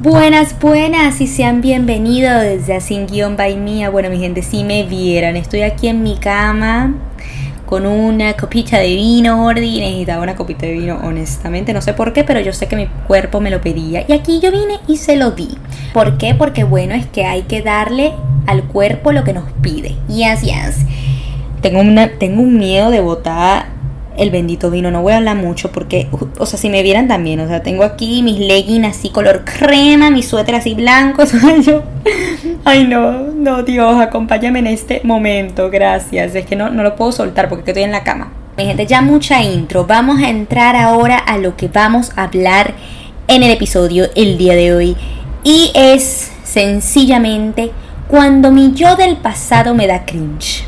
Buenas, buenas y sean bienvenidos desde Sin Guión by Mía. Bueno, mi gente, si me vieran, estoy aquí en mi cama con una copita de vino, Ordi. Necesitaba una copita de vino, honestamente. No sé por qué, pero yo sé que mi cuerpo me lo pedía. Y aquí yo vine y se lo di. ¿Por qué? Porque bueno, es que hay que darle al cuerpo lo que nos pide. Yes, yes. Tengo, una, tengo un miedo de botar el bendito vino. No voy a hablar mucho porque, o sea, si me vieran también, o sea, tengo aquí mis leggings así color crema, mi suéter así blanco, ay no, no Dios, acompáñame en este momento, gracias. Es que no, no lo puedo soltar porque estoy en la cama. Mi gente, ya mucha intro. Vamos a entrar ahora a lo que vamos a hablar en el episodio el día de hoy. Y es sencillamente cuando mi yo del pasado me da cringe.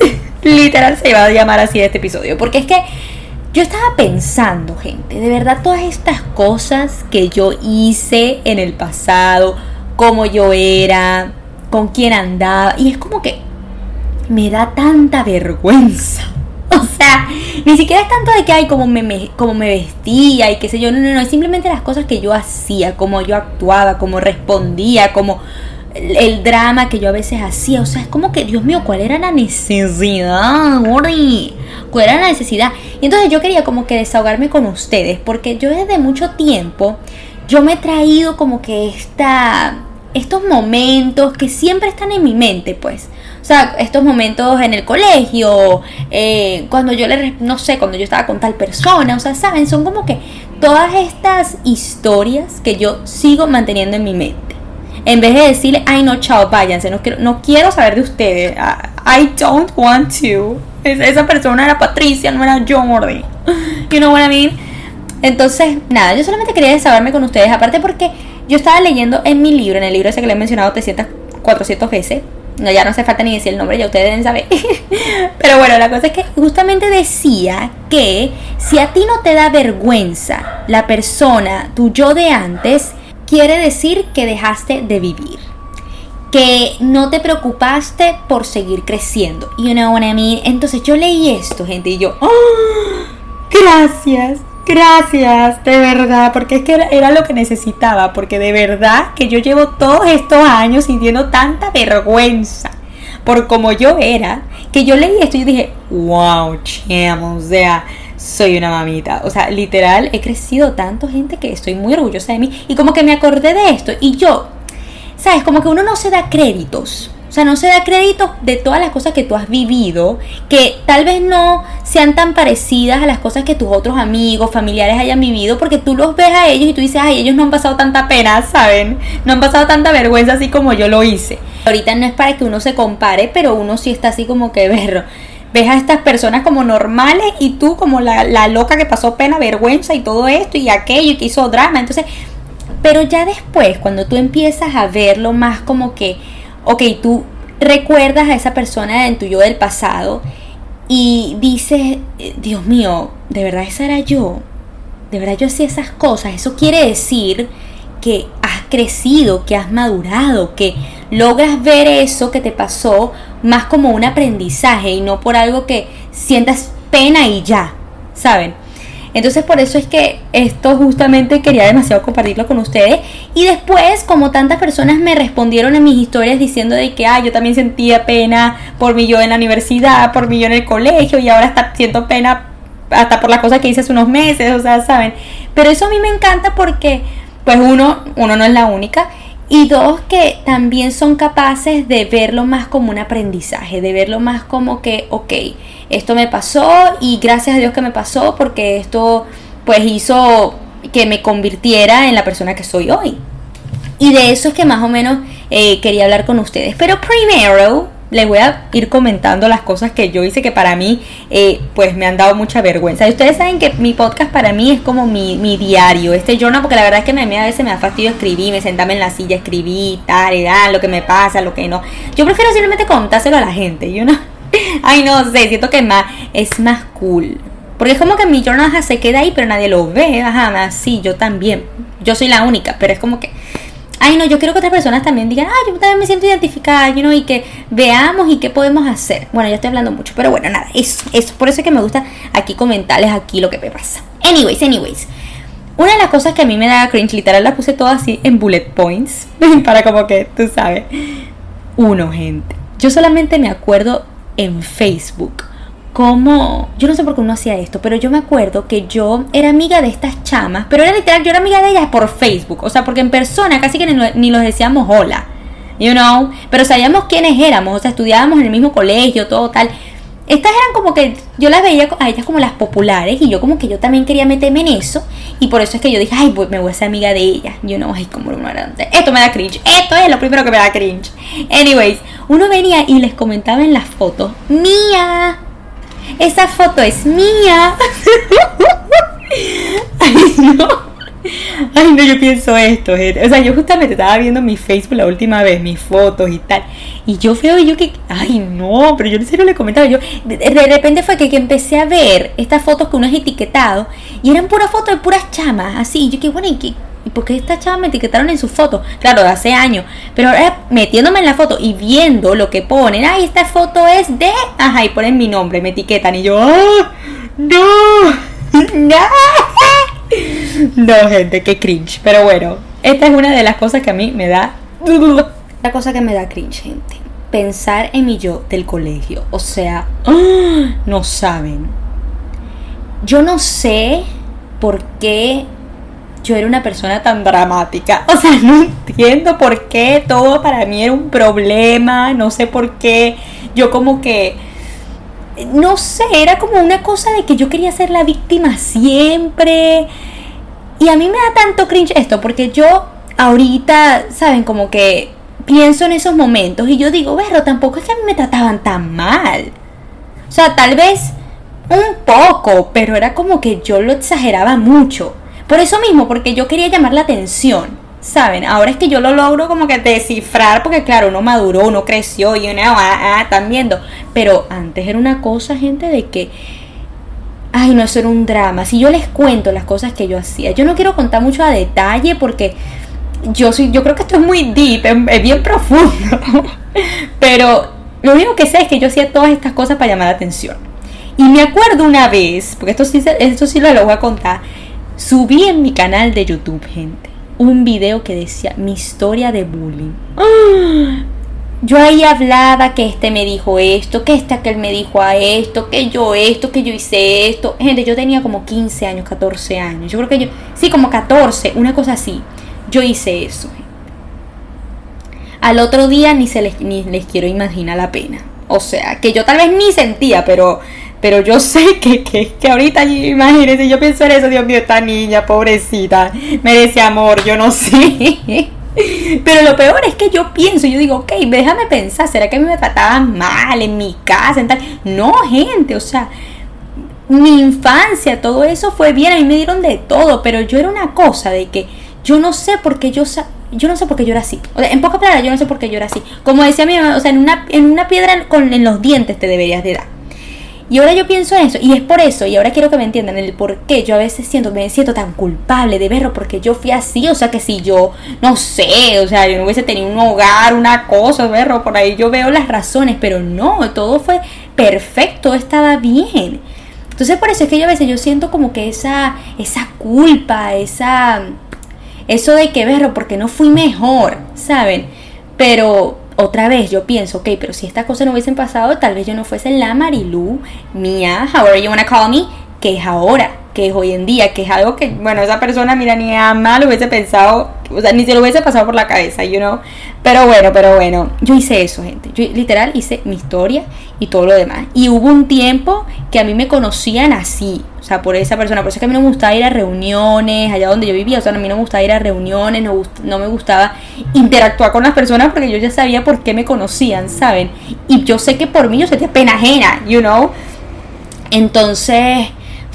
Literal se iba a llamar así este episodio. Porque es que yo estaba pensando, gente, de verdad todas estas cosas que yo hice en el pasado, cómo yo era, con quién andaba. Y es como que me da tanta vergüenza. O sea, ni siquiera es tanto de que hay como me, como me vestía y qué sé yo. No, no, no. Es simplemente las cosas que yo hacía, cómo yo actuaba, cómo respondía, cómo el drama que yo a veces hacía. O sea, es como que, Dios mío, ¿cuál era la necesidad, ¿Cuál era la necesidad? Y entonces yo quería como que desahogarme con ustedes, porque yo desde mucho tiempo, yo me he traído como que esta, estos momentos que siempre están en mi mente, pues. O sea, estos momentos en el colegio, eh, cuando yo le, no sé, cuando yo estaba con tal persona, o sea, ¿saben? Son como que todas estas historias que yo sigo manteniendo en mi mente en vez de decirle, ay no, chao, váyanse, no quiero, no quiero saber de ustedes, I don't want to. Esa persona era Patricia, no era Jordi. You know what I mean? Entonces, nada, yo solamente quería desahogarme con ustedes, aparte porque yo estaba leyendo en mi libro, en el libro ese que le he mencionado 300, 400 veces, no, ya no hace falta ni decir el nombre, ya ustedes deben saber. Pero bueno, la cosa es que justamente decía que si a ti no te da vergüenza la persona, tu yo de antes, quiere decir que dejaste de vivir. Que no te preocupaste por seguir creciendo. You know what I mean? Entonces yo leí esto, gente, y yo, ¡Oh! gracias, gracias, de verdad, porque es que era, lo que necesitaba, porque de verdad que yo llevo todos estos años sintiendo tanta vergüenza por como yo era, que yo leí esto y dije, wow, chamo, o sea, soy una mamita. O sea, literal, he crecido tanto, gente, que estoy muy orgullosa de mí. Y como que me acordé de esto. Y yo, ¿sabes? Como que uno no se da créditos. O sea, no se da créditos de todas las cosas que tú has vivido, que tal vez no sean tan parecidas a las cosas que tus otros amigos, familiares hayan vivido, porque tú los ves a ellos y tú dices, ay, ellos no han pasado tanta pena, ¿saben? No han pasado tanta vergüenza así como yo lo hice. Ahorita no es para que uno se compare, pero uno sí está así como que berro ves a estas personas como normales y tú como la, loca que pasó pena, vergüenza y todo esto y aquello y que hizo drama. Entonces, pero ya después, cuando tú empiezas a verlo más como que, ok, tú recuerdas a esa persona en tu yo del pasado y dices, Dios mío, de verdad esa era yo, de verdad yo hacía esas cosas, eso quiere decir que has crecido, que has madurado, que logras ver eso que te pasó más como un aprendizaje y no por algo que sientas pena y ya, ¿saben? Entonces por eso es que esto justamente quería demasiado compartirlo con ustedes. Y después, como tantas personas me respondieron en mis historias diciendo de que, ah, yo también sentía pena por mi yo en la universidad, por mi yo en el colegio y ahora está, siento pena hasta por las cosas que hice hace unos meses, o sea, ¿saben? Pero eso a mí me encanta porque, pues uno, uno no es la única y dos, que también son capaces de verlo más como un aprendizaje, de verlo más como que, ok, esto me pasó y gracias a Dios que me pasó porque esto pues hizo que me convirtiera en la persona que soy hoy. Y de eso es que más o menos eh, quería hablar con ustedes. Pero primero, les voy a ir comentando las cosas que yo hice que para mí eh, pues me han dado mucha vergüenza. Y ustedes saben que mi podcast para mí es como mi, diario, este journal, porque la verdad es que a mí a veces me da fastidio escribir, me sentarme en la silla, escribir, tal, tal, lo que me pasa, lo que no. Yo prefiero simplemente contárselo a la gente, yo no. Ay, no sé, siento que más, es más cool. Porque es como que mi journal se queda ahí, pero nadie lo ve. Ajá, sí, yo también. Yo soy la única, pero es como que ay no, yo quiero que otras personas también digan, ay, yo también me siento identificada, you know, y que veamos y qué podemos hacer. Bueno, ya estoy hablando mucho, pero bueno, nada, es, es por eso que me gusta aquí comentarles aquí lo que me pasa. Anyways, anyways. Una de las cosas que a mí me da cringe, literal la puse todas así en bullet points, para como que, tú sabes. Uno, gente. Yo solamente me acuerdo en Facebook como, yo no sé por qué uno hacía esto, pero yo me acuerdo que yo era amiga de estas chamas, pero era literal, yo era amiga de ellas por Facebook, o sea, porque en persona casi que ni, ni los decíamos hola, you know, pero sabíamos quiénes éramos, o sea, estudiábamos en el mismo colegio, todo tal. Estas eran como que yo las veía a ellas como las populares y yo como que yo también quería meterme en eso y por eso es que yo dije, ay, me voy a ser amiga de ellas. You know, ay, como uno era Esto me da cringe. Esto es lo primero que me da cringe. Anyways, uno venía y les comentaba en las fotos, mía, esa foto es mía. ay, no. Ay, no, yo pienso esto, gente. O sea, yo justamente estaba viendo mi Facebook la última vez, mis fotos y tal. Y yo veo yo que, ay, no, pero yo en serio le comentaba. Yo, de, repente fue que, empecé a ver estas fotos que uno es etiquetado y eran puras fotos de puras chamas, así. Yo que, bueno, ¿y qué? ¿Y por qué estas chamas me etiquetaron en su foto? Claro, de hace años. Pero ahora metiéndome en la foto y viendo lo que ponen, ay, esta foto es de. Ajá, y ponen mi nombre, me etiquetan. Y yo, ¡ah! ¡No! ¡No! No, gente, qué cringe. Pero bueno, esta es una de las cosas que a mí me da. La cosa que me da cringe, gente. Pensar en mi yo del colegio. O sea, no saben. Yo no sé por qué yo era una persona tan dramática. O sea, no entiendo por qué todo para mí era un problema. No sé por qué yo como que no sé, era como una cosa de que yo quería ser la víctima siempre. Y a mí me da tanto cringe esto, porque yo ahorita, ¿saben? Como que pienso en esos momentos y yo digo, pero tampoco es que a mí me trataban tan mal. O sea, tal vez un poco, pero era como que yo lo exageraba mucho. Por eso mismo, porque yo quería llamar la atención. ¿saben? Ahora es que yo lo logro como que descifrar porque claro, uno maduró, uno creció y uno, ah, ah, están viendo. Pero antes era una cosa, gente, de que, ay, no, eso era un drama. Si yo les cuento las cosas que yo hacía, yo no quiero contar mucho a detalle porque yo, soy, yo creo que esto es muy deep, es, bien profundo. Pero lo único que sé es que yo hacía todas estas cosas para llamar la atención. Y me acuerdo una vez, porque esto sí, esto sí lo voy a contar, subí en mi canal de YouTube, gente un video que decía mi historia de bullying. Yo ahí hablaba que este me dijo esto, que este aquel me dijo a esto, que yo esto, que yo hice esto. Gente, yo tenía como 15 años, 14 años. Yo creo que yo, sí, como 14, una cosa así. Yo hice eso. Al otro día ni se les, ni les quiero imaginar la pena. O sea, que yo tal vez ni sentía, pero pero yo sé que, que, que ahorita, imagínense, yo pienso en eso, Dios mío, esta niña, pobrecita, merece amor, yo no sé. Pero lo peor es que yo pienso, yo digo, ok, déjame pensar, ¿será que a mí me trataban mal en mi casa? No, gente, o sea, mi infancia, todo eso fue bien, a mí me dieron de todo, pero yo era una cosa de que yo no sé por qué yo yo no sé por qué yo era así. O sea, en pocas palabras, yo no sé por qué yo era así. Como decía mi mamá, o sea, en una, en una piedra con, en los dientes te deberías de dar. Y ahora yo pienso en eso, y es por eso, y ahora quiero que me entiendan el por qué yo a veces siento, me siento tan culpable de verlo, porque yo fui así, o sea que si yo, no sé, o sea, yo no hubiese tenido un hogar, una cosa, verlo, por ahí yo veo las razones, pero no, todo fue perfecto, estaba bien. Entonces por eso es que yo a veces yo siento como que esa, esa culpa, esa, eso de que verlo, porque no fui mejor, ¿saben? Pero otra vez yo pienso, ok, pero si estas cosas no hubiesen pasado, tal vez yo no fuese la Marilu mía, however you wanna call me, que es ahora, que es hoy en día, que es algo que, bueno, esa persona, mira, ni a mal hubiese pensado, o sea, ni se lo hubiese pasado por la cabeza, you know. Pero bueno, pero bueno, yo hice eso, gente. Yo literal hice mi historia y todo lo demás. Y hubo un tiempo que a mí me conocían así, o sea, por esa persona. Por eso es que a mí no me gustaba ir a reuniones, allá donde yo vivía. O sea, a mí no me gustaba ir a reuniones, no, no me gustaba interactuar con las personas porque yo ya sabía por qué me conocían, ¿saben? Y yo sé que por mí yo sentía pena ajena, you know. Entonces,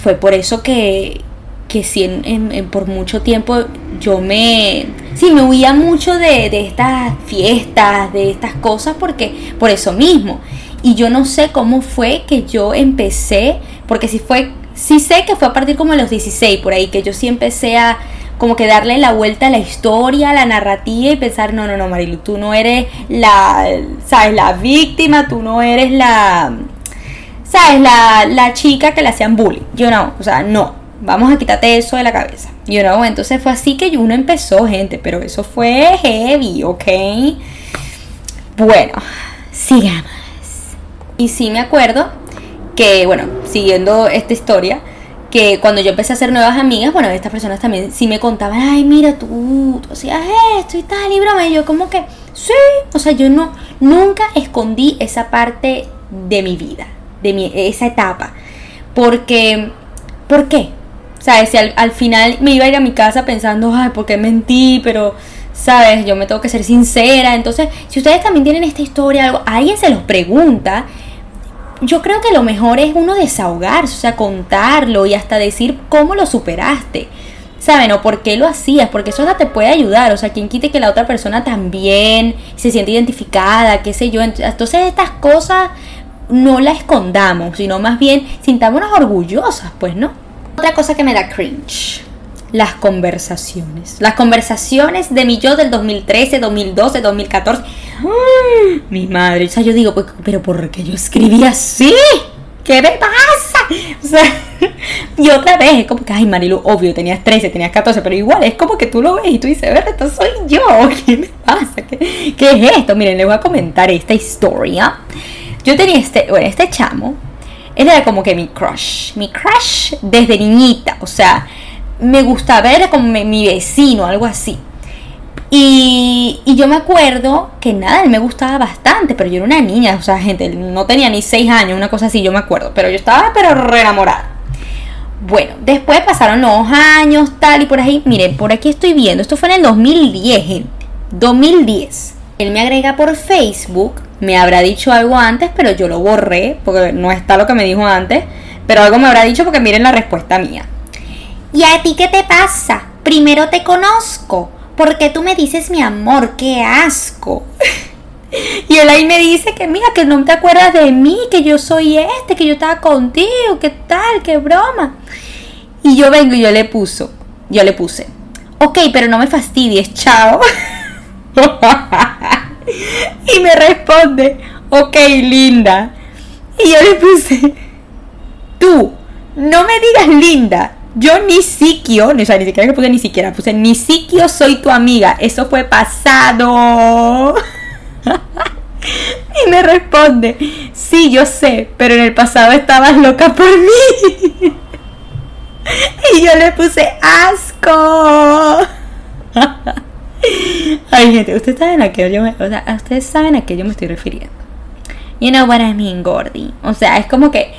fue por eso que, que sí, en, por mucho tiempo yo me, sí, me huía mucho de, de estas fiestas, de estas cosas, porque, por eso mismo. Y yo no sé cómo fue que yo empecé, porque si fue sí sé que fue a partir como de los 16 por ahí, que yo sí empecé a como que darle la vuelta a la historia, a la narrativa y pensar, no, no, no, Marilu, tú no eres la, sabes, la víctima, tú no eres la, sabes, la, la chica que le hacían bullying. Yo no, o sea, no. vamos a quitarte eso de la cabeza. You know, entonces fue así que uno empezó, gente, pero eso fue heavy, ¿ok? Bueno, sigamos. Y sí me acuerdo que, bueno, siguiendo esta historia, que cuando yo empecé a hacer nuevas amigas, bueno, estas personas también sí me contaban, ay, mira, tú, tú hacías esto y tal, y broma, y yo como que, sí, o sea, yo no, nunca escondí esa parte de mi vida, de mi, esa etapa, porque, ¿por qué? ¿Sabes? Si al, al final me iba a ir a mi casa pensando, ay, ¿por qué mentí? Pero, ¿sabes? Yo me tengo que ser sincera. Entonces, si ustedes también tienen esta historia, algo, alguien se los pregunta, yo creo que lo mejor es uno desahogarse, o sea, contarlo y hasta decir cómo lo superaste. ¿Saben? O por qué lo hacías, porque eso te puede ayudar. O sea, quien quite que la otra persona también se siente identificada, qué sé yo. Entonces, estas cosas no las escondamos, sino más bien sintámonos orgullosas, pues, ¿no? Otra cosa que me da cringe las conversaciones. Las conversaciones de mi yo del 2013, 2012, 2014. mi madre, o sea, yo digo, pues, pero ¿por qué yo escribí así? ¿Qué me pasa? O sea, y otra vez es como que, ay, Marilu, obvio, tenías 13, tenías 14, pero igual es como que tú lo ves y tú dices, ver, esto soy yo, ¿qué me pasa? ¿Qué, ¿Qué, es esto? Miren, les voy a comentar esta historia. Yo tenía este, bueno, este chamo, él era como que mi crush, mi crush desde niñita, o sea, me gustaba, ver como mi, vecino, algo así. Y, y, yo me acuerdo que nada, él me gustaba bastante, pero yo era una niña, o sea, gente, no tenía ni 6 años, una cosa así, yo me acuerdo, pero yo estaba pero re enamorada. Bueno, después pasaron los años, tal y por ahí, miren, por aquí estoy viendo, esto fue en el 2010, gente, 2010. Él me agrega por Facebook, me habrá dicho algo antes, pero yo lo borré, porque no está lo que me dijo antes, pero algo me habrá dicho porque miren la respuesta mía. ¿Y a ti qué te pasa? Primero te conozco. ¿Por qué tú me dices mi amor? ¡Qué asco! y él ahí me dice que mira, que no te acuerdas de mí, que yo soy este, que yo estaba contigo, qué tal, qué broma. Y yo vengo y yo le puso, yo le puse, ok, pero no me fastidies, chao. y me responde, ok, linda. Y yo le puse, tú, no me digas linda, yo ni siquiera, o ni siquiera puse ni siquiera, puse ni siquiera soy tu amiga. Eso fue pasado. y me responde, sí, yo sé, pero en el pasado estabas loca por mí. y yo le puse asco. Ay, gente, ustedes saben a qué yo me, ustedes saben a qué yo me estoy refiriendo. You know what I mean, Gordy. O sea, es como que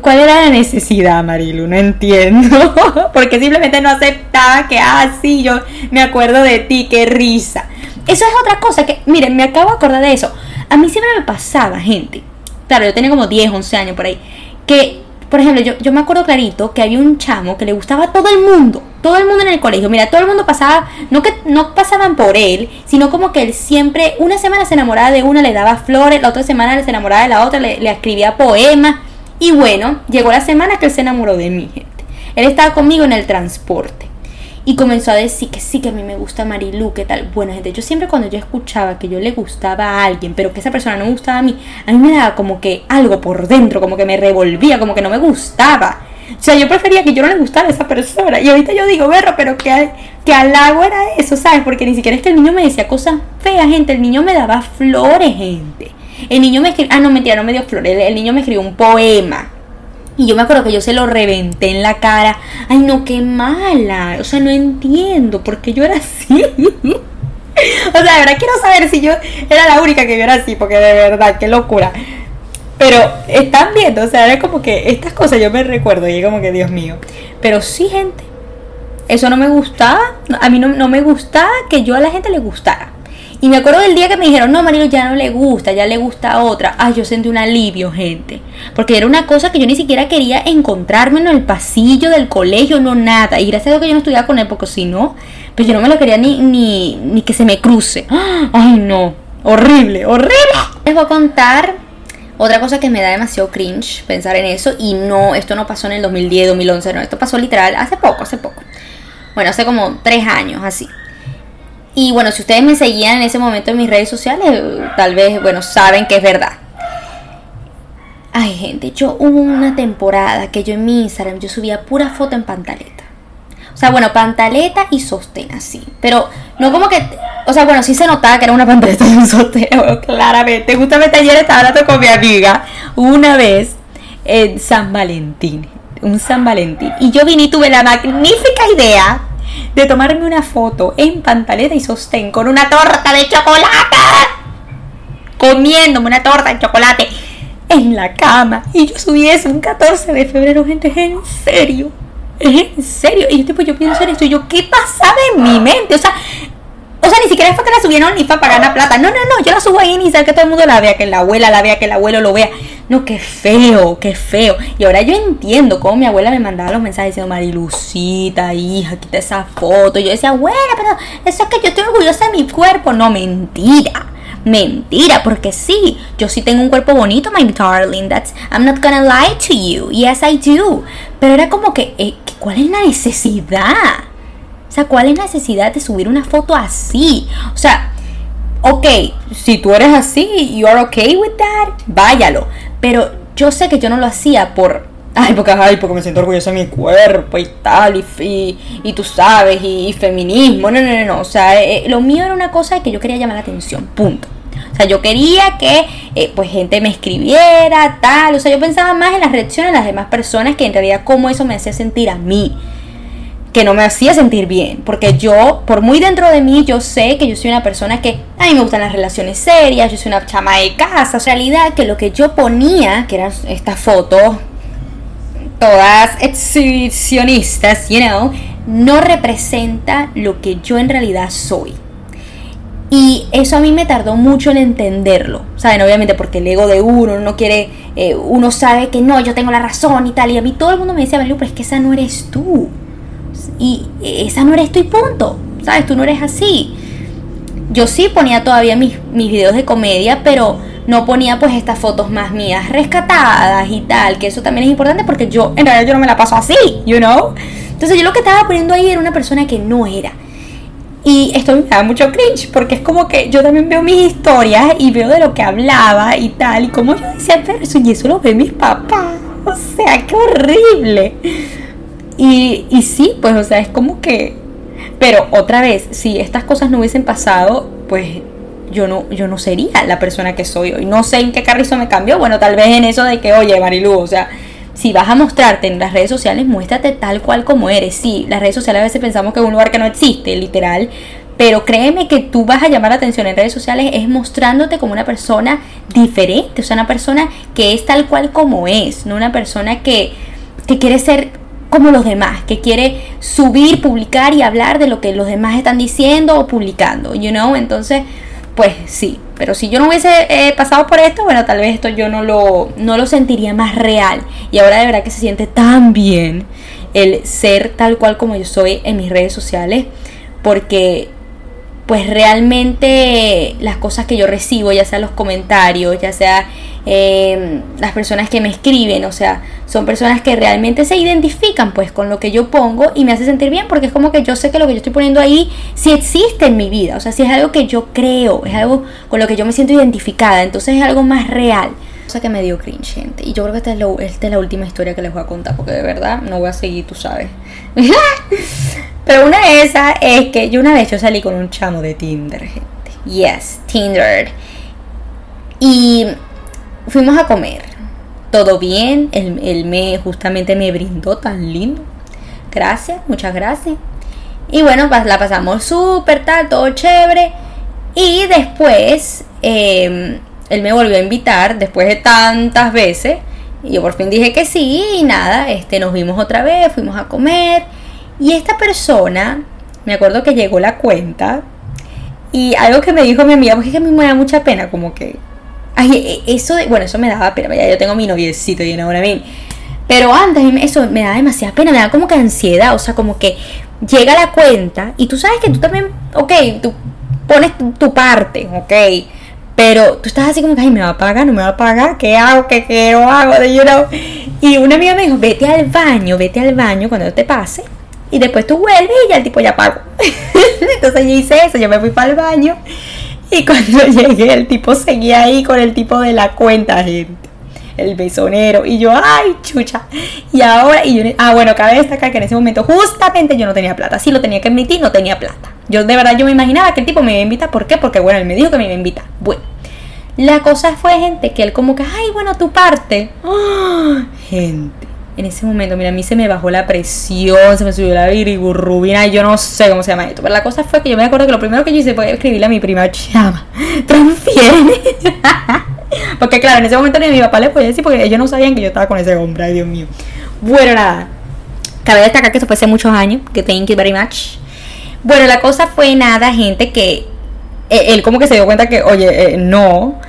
¿Cuál era la necesidad, Marilu? No entiendo. Porque simplemente no aceptaba que, ah, sí, yo me acuerdo de ti, qué risa. Eso es otra cosa que, miren, me acabo de acordar de eso. A mí siempre me pasaba, gente. Claro, yo tenía como 10, 11 años por ahí. Que, por ejemplo, yo, yo me acuerdo clarito que había un chamo que le gustaba a todo el mundo. Todo el mundo en el colegio. Mira, todo el mundo pasaba, no que no pasaban por él, sino como que él siempre, una semana se enamoraba de una, le daba flores, la otra semana se enamoraba de la otra, le, le escribía poemas. Y bueno, llegó la semana que él se enamoró de mí, gente. Él estaba conmigo en el transporte. Y comenzó a decir que sí, que a mí me gusta Marilu, que tal. Bueno, gente, yo siempre cuando yo escuchaba que yo le gustaba a alguien, pero que esa persona no gustaba a mí, a mí me daba como que algo por dentro, como que me revolvía, como que no me gustaba. O sea, yo prefería que yo no le gustara a esa persona. Y ahorita yo digo, berro, pero que, que halago era eso, ¿sabes? Porque ni siquiera es que el niño me decía cosas feas, gente. El niño me daba flores, gente. El niño me escribió, ah, no, mentira, no me dio flores, el, niño me escribió un poema. Y yo me acuerdo que yo se lo reventé en la cara. Ay, no, qué mala. O sea, no entiendo por qué yo era así. o sea, ahora quiero saber si yo era la única que yo era así, porque de verdad, qué locura. Pero están viendo, o sea, era como que estas cosas yo me recuerdo y como que, Dios mío. Pero sí, gente, eso no me gustaba. A mí no, no me gustaba que yo a la gente le gustara. Y me acuerdo del día que me dijeron, no, Marilo, ya no le gusta, ya le gusta otra. Ay, yo sentí un alivio, gente. Porque era una cosa que yo ni siquiera quería encontrarme en el pasillo del colegio, no nada. Y gracias a Dios que yo no estudiaba con él, porque si no, pues yo no me lo quería ni, ni, ni que se me cruce. Ay, no. Horrible, horrible. Les voy a contar otra cosa que me da demasiado cringe pensar en eso. Y no, esto no pasó en el 2010, 2011, no. Esto pasó literal hace poco, hace poco. Bueno, hace como tres años, así. Y bueno, si ustedes me seguían en ese momento en mis redes sociales, tal vez, bueno, saben que es verdad. Ay, gente, yo hubo una temporada que yo en mi Instagram yo subía pura foto en pantaleta. O sea, bueno, pantaleta y sostén así. Pero no como que. O sea, bueno, sí se notaba que era una pantaleta y un sostén, claramente. Justamente ayer estaba hablando con mi amiga una vez en San Valentín. Un San Valentín. Y yo vine y tuve la magnífica idea de tomarme una foto en pantaleta y sostén con una torta de chocolate. Comiéndome una torta de chocolate en la cama. Y yo subí eso un 14 de febrero, gente, es en serio. Es en serio. Y yo, tipo, yo pienso en esto. Y yo, ¿qué pasaba en mi mente? O sea, o sea, ni siquiera fue que la subieron ni para pagar la plata. No, no, no. Yo la subo ahí ni sabe que todo el mundo la vea, que la abuela la vea, que el abuelo lo vea. No, qué feo, qué feo. Y ahora yo entiendo cómo mi abuela me mandaba los mensajes diciendo, Marilucita, hija, quita esa foto. Yo decía, abuela, pero eso es que yo estoy orgullosa de mi cuerpo. No, mentira. Mentira, porque sí, yo sí tengo un cuerpo bonito, my darling. That's I'm not gonna lie to you. Yes, I do. Pero era como que, eh, ¿cuál es la necesidad? O sea, ¿cuál es la necesidad de subir una foto así? O sea, ok, si tú eres así, you are okay with that, váyalo. Pero yo sé que yo no lo hacía por ay, porque, ay, porque me siento orgullosa de mi cuerpo y tal, y, y, tú sabes, y, feminismo, no, no, no, no, o sea, eh, lo mío era una cosa que yo quería llamar la atención, punto. O sea, yo quería que eh, pues gente me escribiera, tal, o sea, yo pensaba más en las reacciones de las demás personas que en realidad cómo eso me hacía sentir a mí que no me hacía sentir bien, porque yo, por muy dentro de mí, yo sé que yo soy una persona que a mí me gustan las relaciones serias, yo soy una chama de casa, en realidad que lo que yo ponía, que eran estas fotos todas exhibicionistas, you know, no representa lo que yo en realidad soy. Y eso a mí me tardó mucho en entenderlo, ¿saben? Obviamente porque el ego de uno, uno quiere, eh, uno sabe que no, yo tengo la razón y tal. Y a mí todo el mundo me decía, pero es que esa no eres tú. Y esa no eres tú y punto, ¿sabes? Tú no eres así. Yo sí ponía todavía mis, mis videos de comedia, pero no ponía pues estas fotos más mías rescatadas y tal, que eso también es importante porque yo en realidad yo no me la paso así, you know. Entonces yo lo que estaba poniendo ahí era una persona que no era. Y esto me da mucho cringe porque es como que yo también veo mis historias y veo de lo que hablaba y tal, y como yo decía, pero eso y eso lo ve mis papás. O sea, qué horrible. Y, sí, pues, o sea, es como que... Pero otra vez, si estas cosas no hubiesen pasado, pues yo no, yo no sería la persona que soy hoy. No sé en qué carrizo me cambió. Bueno, tal vez en eso de que, oye, Marilu, o sea, si vas a mostrarte en las redes sociales, muéstrate tal cual como eres. Sí, las redes sociales a veces pensamos que es un lugar que no existe, literal. Pero créeme que tú vas a llamar la atención en redes sociales es mostrándote como una persona diferente, o sea, una persona que es tal cual como es, no una persona que, que quiere ser como los demás, que quiere subir, publicar y hablar de lo que los demás están diciendo o publicando, you know? Entonces, pues sí, pero si yo no hubiese eh, pasado por esto, bueno, tal vez esto yo no lo, no lo sentiría más real. Y ahora de verdad que se siente tan bien el ser tal cual como yo soy en mis redes sociales, porque pues realmente las cosas que yo recibo, ya sea los comentarios, ya sea eh, las personas que me escriben, o sea, son personas que realmente se identifican pues con lo que yo pongo y me hace sentir bien porque es como que yo sé que lo que yo estoy poniendo ahí sí existe en mi vida, o sea, si es algo que yo creo, es algo con lo que yo me siento identificada, entonces es algo más real. Cosa que me dio cringe, gente. Y yo creo que esta es, esta es la última historia que les voy a contar porque de verdad no voy a seguir, tú sabes. Pero una de esas es que yo una vez yo salí con un chamo de Tinder, gente. Yes, Tinder. Y fuimos a comer todo bien, él, me justamente me brindó tan lindo. Gracias, muchas gracias. Y bueno, la pasamos súper tal, todo chévere. Y después em, él me volvió a invitar después de tantas veces. Y yo por fin dije que sí y nada, este, nos vimos otra vez, fuimos a comer. Y esta persona, me acuerdo que llegó la cuenta. Y algo que me dijo mi amiga, porque es que a mí me da mucha pena, como que Ay, e, eso, bueno, eso me daba pena, ya yo tengo mi noviecito, y ahora bien. Pero antes eso me da demasiada pena, me da como que ansiedad, o sea, como que llega la cuenta y tú sabes que tú también, ok, tú pones tu, parte, ok, pero tú estás así como que, ay, me va a pagar, no me va a pagar, ¿qué hago? ¿Qué quiero? Hago? You know? Y una amiga me dijo, vete al baño, vete al baño cuando te pase. Y después tú vuelves y ya el tipo ya pagó. Entonces yo hice eso, yo me fui para el baño y cuando llegué, el tipo seguía ahí con el tipo de la cuenta, gente. el besonero. Y yo, ay, chucha. Y ahora, ah, bueno, cabe destacar que en ese momento justamente yo no tenía plata. Sí lo tenía que admitir, no tenía plata. Yo de verdad yo me imaginaba que el tipo me iba a invitar. ¿Por qué? Porque bueno, él me dijo que me iba a invitar. Bueno. La cosa fue, gente, que él como que, ay, bueno, tu parte. Gente, en ese momento, mira, a mí se me bajó la presión, se me subió la virigurrubina, yo no sé cómo se llama esto. Pero la cosa fue que yo me acuerdo que lo primero que yo hice fue escribirle a mi prima, chama, transfiere. porque claro, en ese momento ni a mi papá le podía decir porque ellos no sabían que yo estaba con ese hombre, ay Dios mío. Bueno, nada. Cabe destacar que eso fue hace muchos años, que thank you very much. Bueno, la cosa fue nada, gente, que eh, él como que se dio cuenta que, oye, eh, no.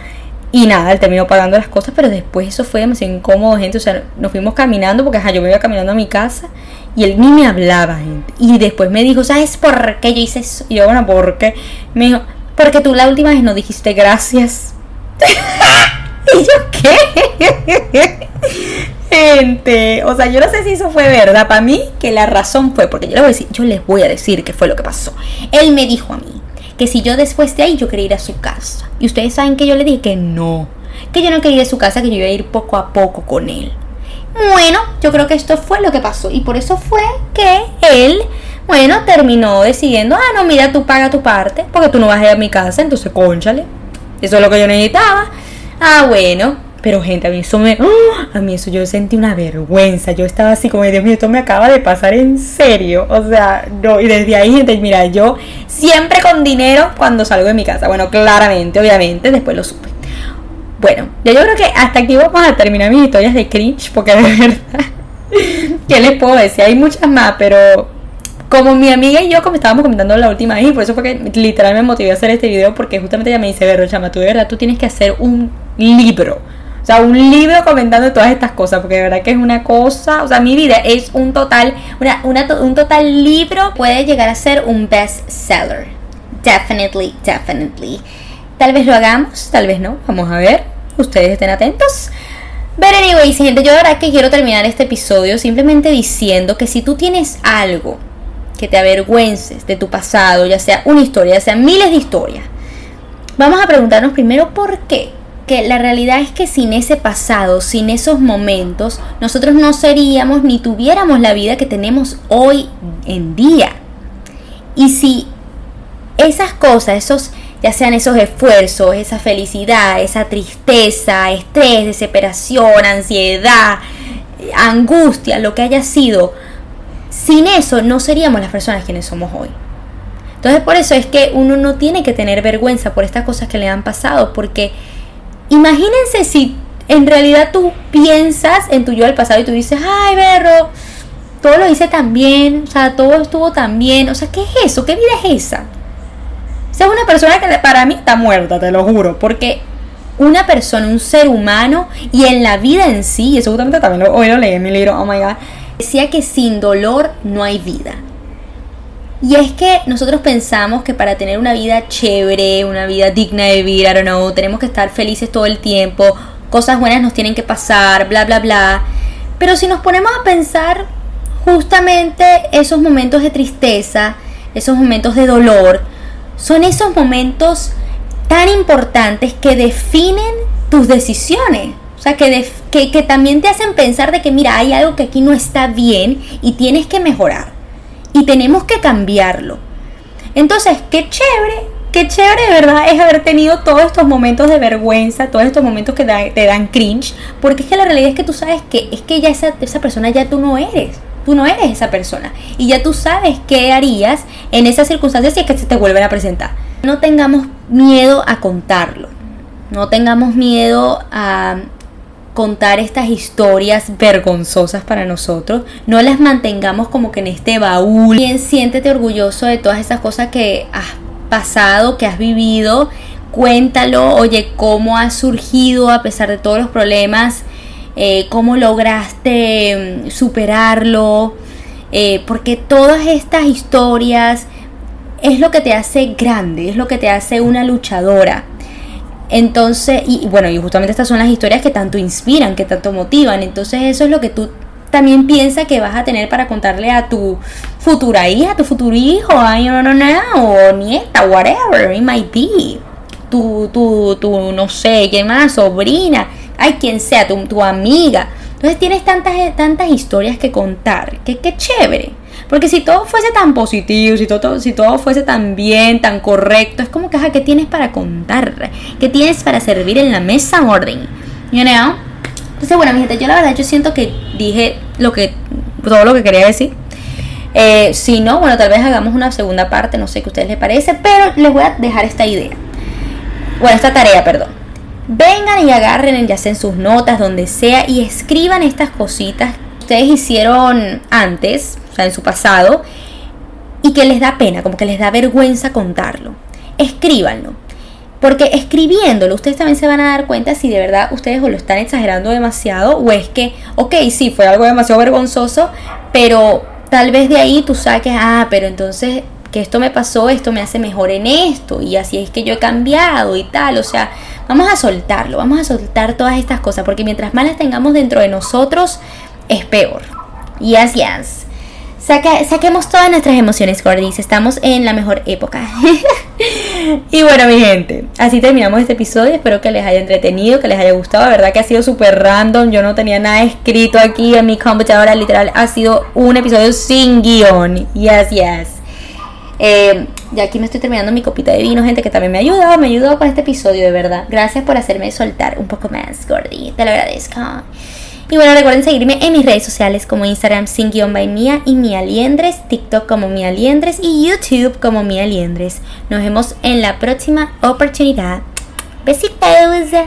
Y nada, él terminó pagando las cosas, pero después eso fue demasiado incómodo, gente. O sea, nos fuimos caminando, porque ajá, yo me iba caminando a mi casa y él ni me hablaba, gente. Y después me dijo, ¿sabes por qué yo hice eso? Y yo, bueno, ¿por qué? Me dijo, porque tú la última vez no dijiste gracias. y yo, ¿qué? gente, o sea, yo no sé si eso fue verdad. Para mí, que la razón fue, porque yo les voy a decir, yo les voy a decir qué fue lo que pasó. Él me dijo a mí, que si yo después de ahí yo quería ir a su casa. Y ustedes saben que yo le dije que no, que yo no quería ir a su casa, que yo iba a ir poco a poco con él. Bueno, yo creo que esto fue lo que pasó y por eso fue que él, bueno, terminó decidiendo, ah, no, mira, tú paga tu parte, porque tú no vas a ir a mi casa, entonces conchale. Eso es lo que yo necesitaba. Ah, bueno, pero gente, a mí eso me... ¡ah! A mí eso yo sentí una vergüenza. Yo estaba así como, Dios mío, esto me acaba de pasar en serio. O sea, no, y desde ahí, gente, mira, yo siempre con dinero cuando salgo de mi casa. Bueno, claramente, obviamente, después lo supe. Bueno, ya yo creo que hasta aquí vamos a terminar mis historias de cringe, porque de verdad, ¿qué les puedo decir? Hay muchas más, pero como mi amiga y yo, como estábamos comentando la última vez, por eso fue que literal me motivé a hacer este video, porque justamente ella me dice, Vero, chama, tú de verdad, tú tienes que hacer un libro o sea, un libro comentando todas estas cosas, porque de verdad que es una cosa, o sea, mi vida es un total, una, un total libro puede llegar a ser un best seller. Definitely, definitely. Tal vez lo hagamos, tal vez no, vamos a ver, ustedes estén atentos. Pero anyway, gente, yo de verdad que quiero terminar este episodio simplemente diciendo que si tú tienes algo que te avergüences de tu pasado, ya sea una historia, ya sea miles de historias, vamos a preguntarnos primero por qué que la realidad es que sin ese pasado, sin esos momentos, nosotros no seríamos ni tuviéramos la vida que tenemos hoy en día. Y si esas cosas, esos ya sean esos esfuerzos, esa felicidad, esa tristeza, estrés, desesperación, ansiedad, angustia, lo que haya sido, sin eso no seríamos las personas quienes somos hoy. Entonces por eso es que uno no tiene que tener vergüenza por estas cosas que le han pasado, porque Imagínense si en realidad tú piensas en tu yo del pasado y tú dices, ay, berro, todo lo hice tan bien, o sea, todo estuvo tan bien, o sea, ¿qué es eso? ¿Qué vida es esa? Esa es una persona que para mí está muerta, te lo juro, porque una persona, un ser humano y en la vida en sí, y eso justamente también lo, hoy lo leí en mi libro, oh my god, decía que sin dolor no hay vida. Y es que nosotros pensamos que para tener una vida chévere, una vida digna de vivir, I don't know, tenemos que estar felices todo el tiempo, cosas buenas nos tienen que pasar, bla, bla, bla. Pero si nos ponemos a pensar justamente esos momentos de tristeza, esos momentos de dolor, son esos momentos tan importantes que definen tus decisiones. O sea, que, que, que también te hacen pensar de que, mira, hay algo que aquí no está bien y tienes que mejorar y tenemos que cambiarlo. Entonces, qué chévere, qué chévere de verdad es haber tenido todos estos momentos de vergüenza, todos estos momentos que te dan cringe, porque es que la realidad es que tú sabes que es que ya esa, esa persona ya tú no eres. Tú no eres esa persona y ya tú sabes qué harías en esas circunstancias si es que se te vuelven a presentar. No tengamos miedo a contarlo. No tengamos miedo a contar estas historias vergonzosas para nosotros, no las mantengamos como que en este baúl. Bien, siéntete orgulloso de todas esas cosas que has pasado, que has vivido. Cuéntalo, oye, cómo has surgido a pesar de todos los problemas, eh, cómo lograste mm, superarlo, eh, porque todas estas historias es lo que te hace grande, es lo que te hace una luchadora. Entonces, y, bueno, y justamente estas son las historias que tanto inspiran, que tanto motivan. Entonces eso es lo que tú también piensas que vas a tener para contarle a tu futura hija, a tu futuro hijo, ay, no, no, no, o nieta, whatever it might be. Tu, tu, tu, no sé, qué más, sobrina. ay, quien sea, tu, tu amiga. Entonces tienes tantas, tantas historias que contar, que qué chévere. Porque si todo fuese tan positivo, si todo, si todo fuese tan bien, tan correcto, es como que, ¿qué tienes para contar? ¿Qué tienes para servir en la mesa, orden? You know? Entonces, bueno, mi gente, yo la verdad, yo siento que dije lo que, todo lo que quería decir. Eh, si no, bueno, tal vez hagamos una segunda parte, no sé qué a ustedes les parece, pero les voy a dejar esta idea. Bueno, esta tarea, perdón. Vengan y agarren ya sea sus notas, donde sea, y escriban estas cositas que ustedes hicieron antes, o sea, en su pasado, y que les da pena, como que les da vergüenza contarlo. Escríbanlo. Porque escribiéndolo, ustedes también se van a dar cuenta si de verdad ustedes o lo están exagerando demasiado o es que, ok, sí, fue algo demasiado vergonzoso, pero tal vez de ahí tú saques, ah, pero entonces que esto me pasó, esto me hace mejor en esto y así es que yo he cambiado y tal, o sea, vamos a soltarlo, vamos a soltar todas estas cosas porque mientras más las tengamos dentro de nosotros es peor. Yes, yes saquemos todas nuestras emociones, Gordis. Estamos en la mejor época. y bueno, mi gente, así terminamos este episodio. Espero que les haya entretenido, que les haya gustado. La verdad que ha sido súper random. Yo no tenía nada escrito aquí en mi computadora. Literal, ha sido un episodio sin guion. Yes, yes. Eh, ya aquí me estoy terminando mi copita de vino, gente, que también me ha ayudado, me ha ayudado con este episodio, de verdad. Gracias por hacerme soltar un poco más, Gordy. Te lo agradezco. Y bueno, recuerden seguirme en mis redes sociales como Instagram sin guion by Mía y Mía Liendres, TikTok como Mía Liendres y YouTube como Mía Liendres. Nos vemos en la próxima oportunidad. Besitos.